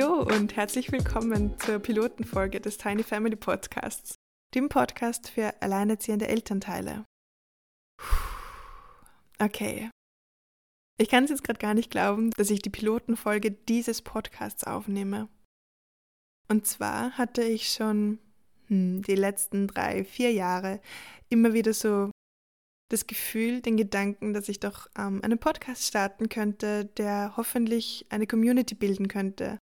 Hallo und herzlich willkommen zur Pilotenfolge des Tiny Family Podcasts, dem Podcast für alleinerziehende Elternteile. Okay. Ich kann es jetzt gerade gar nicht glauben, dass ich die Pilotenfolge dieses Podcasts aufnehme. Und zwar hatte ich schon hm, die letzten drei, vier Jahre immer wieder so das Gefühl, den Gedanken, dass ich doch ähm, einen Podcast starten könnte, der hoffentlich eine Community bilden könnte.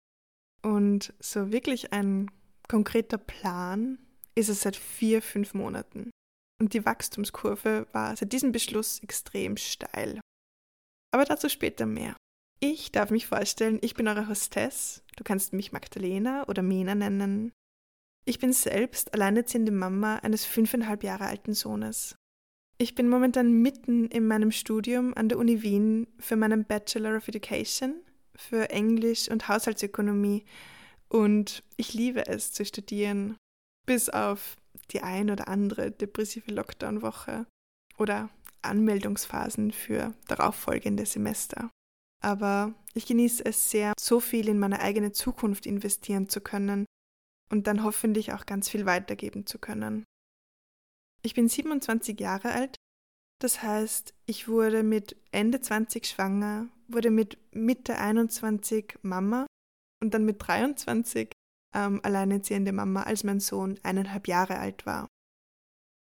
Und so wirklich ein konkreter Plan ist es seit vier, fünf Monaten. Und die Wachstumskurve war seit diesem Beschluss extrem steil. Aber dazu später mehr. Ich darf mich vorstellen, ich bin eure Hostess. Du kannst mich Magdalena oder Mena nennen. Ich bin selbst alleinerziehende Mama eines fünfeinhalb Jahre alten Sohnes. Ich bin momentan mitten in meinem Studium an der Uni Wien für meinen Bachelor of Education für Englisch und Haushaltsökonomie und ich liebe es zu studieren, bis auf die ein oder andere depressive Lockdown-Woche oder Anmeldungsphasen für darauffolgende Semester. Aber ich genieße es sehr, so viel in meine eigene Zukunft investieren zu können und dann hoffentlich auch ganz viel weitergeben zu können. Ich bin 27 Jahre alt. Das heißt, ich wurde mit Ende 20 schwanger, wurde mit Mitte 21 Mama und dann mit 23 ähm, alleinerziehende Mama, als mein Sohn eineinhalb Jahre alt war.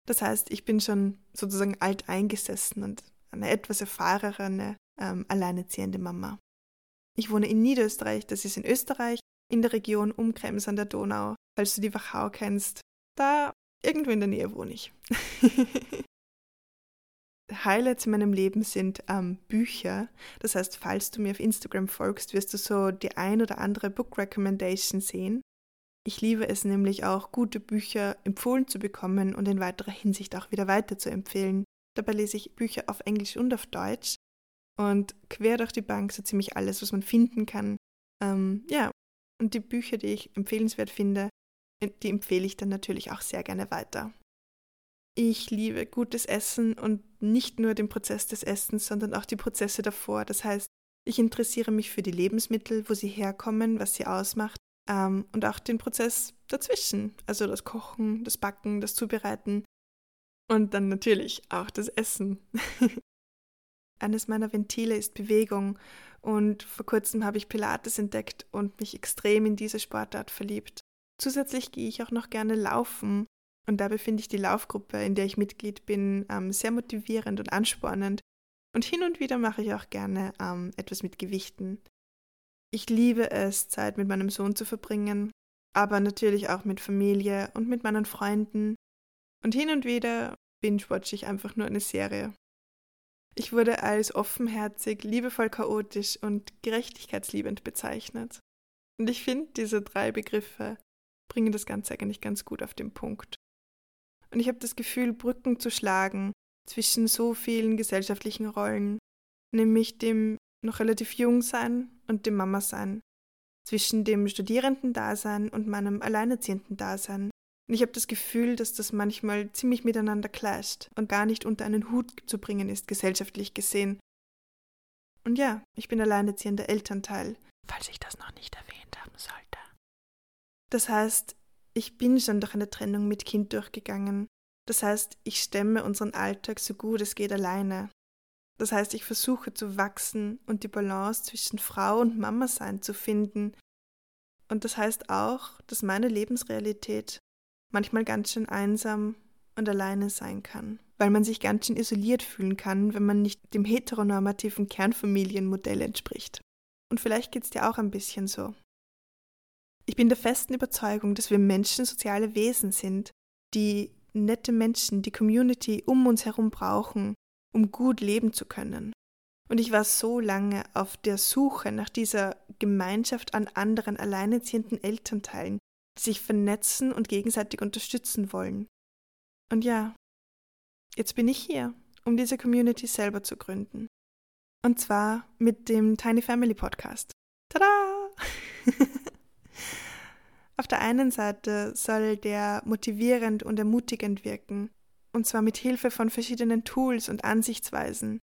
Das heißt, ich bin schon sozusagen alt eingesessen und eine etwas erfahrene ähm, alleinerziehende Mama. Ich wohne in Niederösterreich, das ist in Österreich, in der Region um Krems an der Donau. Falls du die Wachau kennst, da Irgendwo in der Nähe wohne ich. Highlights in meinem Leben sind ähm, Bücher. Das heißt, falls du mir auf Instagram folgst, wirst du so die ein oder andere Book Recommendation sehen. Ich liebe es nämlich auch, gute Bücher empfohlen zu bekommen und in weiterer Hinsicht auch wieder weiter zu empfehlen. Dabei lese ich Bücher auf Englisch und auf Deutsch und quer durch die Bank so ziemlich alles, was man finden kann. Ähm, ja, und die Bücher, die ich empfehlenswert finde, die empfehle ich dann natürlich auch sehr gerne weiter. Ich liebe gutes Essen und nicht nur den Prozess des Essens, sondern auch die Prozesse davor. Das heißt, ich interessiere mich für die Lebensmittel, wo sie herkommen, was sie ausmacht ähm, und auch den Prozess dazwischen, also das Kochen, das Backen, das Zubereiten und dann natürlich auch das Essen. Eines meiner Ventile ist Bewegung und vor kurzem habe ich Pilates entdeckt und mich extrem in diese Sportart verliebt. Zusätzlich gehe ich auch noch gerne laufen und dabei finde ich die Laufgruppe, in der ich Mitglied bin, ähm, sehr motivierend und anspornend. Und hin und wieder mache ich auch gerne ähm, etwas mit Gewichten. Ich liebe es, Zeit mit meinem Sohn zu verbringen, aber natürlich auch mit Familie und mit meinen Freunden. Und hin und wieder binge-watch ich einfach nur eine Serie. Ich wurde als offenherzig, liebevoll chaotisch und gerechtigkeitsliebend bezeichnet. Und ich finde diese drei Begriffe bringen das Ganze eigentlich ganz gut auf den Punkt. Und ich habe das Gefühl, Brücken zu schlagen zwischen so vielen gesellschaftlichen Rollen, nämlich dem noch relativ jung sein und dem Mama sein, zwischen dem Studierendendasein und meinem alleinerziehenden Dasein. Und ich habe das Gefühl, dass das manchmal ziemlich miteinander clasht und gar nicht unter einen Hut zu bringen ist, gesellschaftlich gesehen. Und ja, ich bin alleinerziehender Elternteil, falls ich das noch nicht erwähnt haben sollte. Das heißt, ich bin schon durch eine Trennung mit Kind durchgegangen. Das heißt, ich stemme unseren Alltag so gut es geht alleine. Das heißt, ich versuche zu wachsen und die Balance zwischen Frau und Mama sein zu finden. Und das heißt auch, dass meine Lebensrealität manchmal ganz schön einsam und alleine sein kann, weil man sich ganz schön isoliert fühlen kann, wenn man nicht dem heteronormativen Kernfamilienmodell entspricht. Und vielleicht geht es dir auch ein bisschen so. Ich bin der festen Überzeugung, dass wir Menschen soziale Wesen sind, die nette Menschen, die Community um uns herum brauchen, um gut leben zu können. Und ich war so lange auf der Suche nach dieser Gemeinschaft an anderen alleinerziehenden Elternteilen, die sich vernetzen und gegenseitig unterstützen wollen. Und ja, jetzt bin ich hier, um diese Community selber zu gründen. Und zwar mit dem Tiny Family Podcast. Tada! Auf der einen Seite soll der motivierend und ermutigend wirken, und zwar mit Hilfe von verschiedenen Tools und Ansichtsweisen.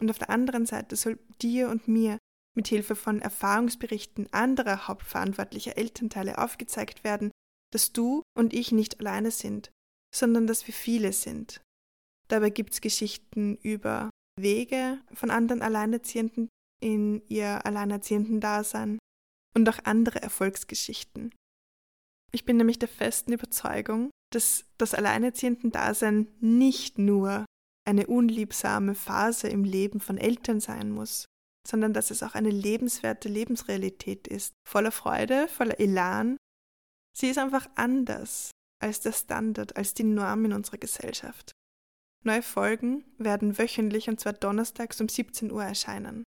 Und auf der anderen Seite soll dir und mir mit Hilfe von Erfahrungsberichten anderer hauptverantwortlicher Elternteile aufgezeigt werden, dass du und ich nicht alleine sind, sondern dass wir viele sind. Dabei gibt es Geschichten über Wege von anderen Alleinerziehenden in ihr alleinerziehenden Dasein und auch andere Erfolgsgeschichten. Ich bin nämlich der festen Überzeugung, dass das alleinerziehenden Dasein nicht nur eine unliebsame Phase im Leben von Eltern sein muss, sondern dass es auch eine lebenswerte Lebensrealität ist, voller Freude, voller Elan. Sie ist einfach anders als der Standard, als die Norm in unserer Gesellschaft. Neue Folgen werden wöchentlich und zwar donnerstags um 17 Uhr erscheinen.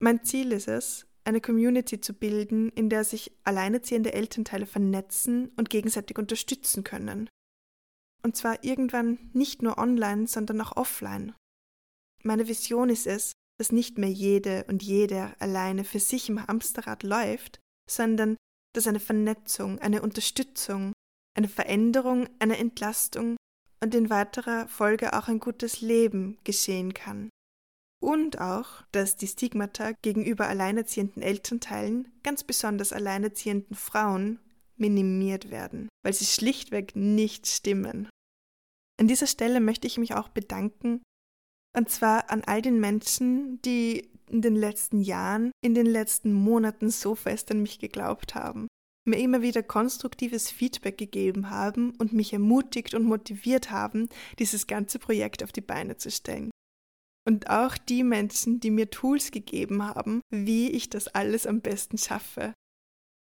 Mein Ziel ist es, eine Community zu bilden, in der sich alleinerziehende Elternteile vernetzen und gegenseitig unterstützen können. Und zwar irgendwann nicht nur online, sondern auch offline. Meine Vision ist es, dass nicht mehr jede und jeder alleine für sich im Hamsterrad läuft, sondern dass eine Vernetzung, eine Unterstützung, eine Veränderung, eine Entlastung und in weiterer Folge auch ein gutes Leben geschehen kann. Und auch, dass die Stigmata gegenüber alleinerziehenden Elternteilen, ganz besonders alleinerziehenden Frauen, minimiert werden, weil sie schlichtweg nicht stimmen. An dieser Stelle möchte ich mich auch bedanken, und zwar an all den Menschen, die in den letzten Jahren, in den letzten Monaten so fest an mich geglaubt haben, mir immer wieder konstruktives Feedback gegeben haben und mich ermutigt und motiviert haben, dieses ganze Projekt auf die Beine zu stellen. Und auch die Menschen, die mir Tools gegeben haben, wie ich das alles am besten schaffe.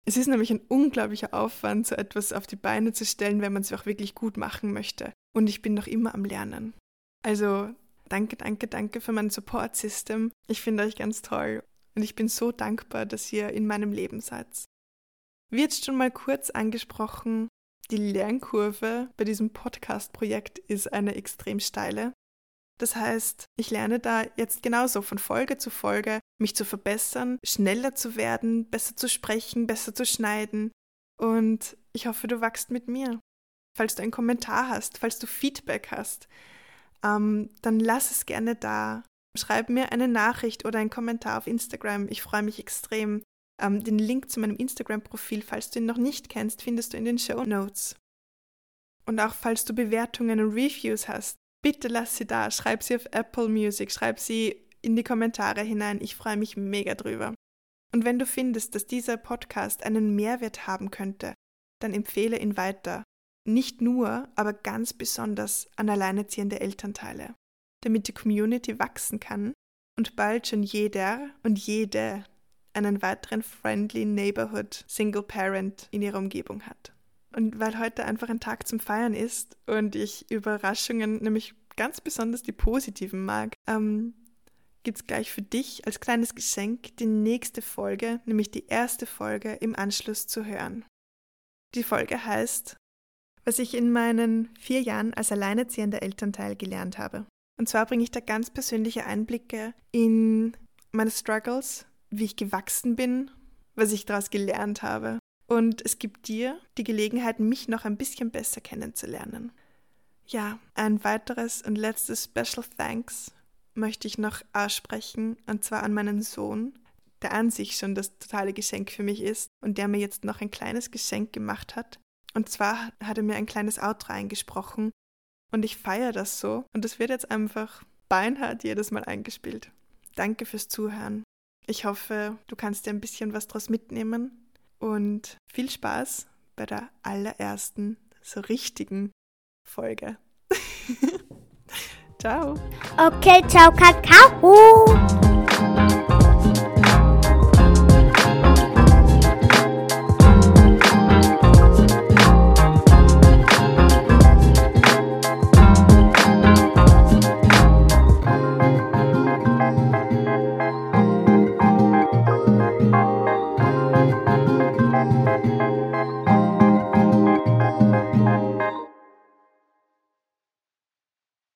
Es ist nämlich ein unglaublicher Aufwand, so etwas auf die Beine zu stellen, wenn man es auch wirklich gut machen möchte. Und ich bin noch immer am Lernen. Also danke, danke, danke für mein Support-System. Ich finde euch ganz toll. Und ich bin so dankbar, dass ihr in meinem Leben seid. Jetzt schon mal kurz angesprochen, die Lernkurve bei diesem Podcast-Projekt ist eine extrem steile. Das heißt, ich lerne da jetzt genauso von Folge zu Folge, mich zu verbessern, schneller zu werden, besser zu sprechen, besser zu schneiden. Und ich hoffe, du wachst mit mir. Falls du einen Kommentar hast, falls du Feedback hast, ähm, dann lass es gerne da. Schreib mir eine Nachricht oder einen Kommentar auf Instagram. Ich freue mich extrem. Ähm, den Link zu meinem Instagram-Profil, falls du ihn noch nicht kennst, findest du in den Show Notes. Und auch falls du Bewertungen und Reviews hast, bitte lass sie da. Schreib sie auf Apple Music, schreib sie in die Kommentare hinein. Ich freue mich mega drüber. Und wenn du findest, dass dieser Podcast einen Mehrwert haben könnte, dann empfehle ihn weiter. Nicht nur, aber ganz besonders an alleinerziehende Elternteile, damit die Community wachsen kann und bald schon jeder und jede einen weiteren Friendly Neighborhood Single Parent in ihrer Umgebung hat. Und weil heute einfach ein Tag zum Feiern ist und ich Überraschungen, nämlich ganz besonders die positiven mag, ähm, gibt es gleich für dich als kleines Geschenk die nächste Folge, nämlich die erste Folge im Anschluss zu hören. Die Folge heißt, was ich in meinen vier Jahren als alleinerziehender Elternteil gelernt habe. Und zwar bringe ich da ganz persönliche Einblicke in meine Struggles, wie ich gewachsen bin, was ich daraus gelernt habe. Und es gibt dir die Gelegenheit, mich noch ein bisschen besser kennenzulernen. Ja, ein weiteres und letztes Special Thanks möchte ich noch aussprechen, und zwar an meinen Sohn, der an sich schon das totale Geschenk für mich ist und der mir jetzt noch ein kleines Geschenk gemacht hat. Und zwar hat er mir ein kleines Outro eingesprochen und ich feiere das so und es wird jetzt einfach beinhart jedes Mal eingespielt. Danke fürs Zuhören. Ich hoffe, du kannst dir ein bisschen was draus mitnehmen und viel Spaß bei der allerersten so richtigen Folge. ciao. Okay, ciao, Kakao.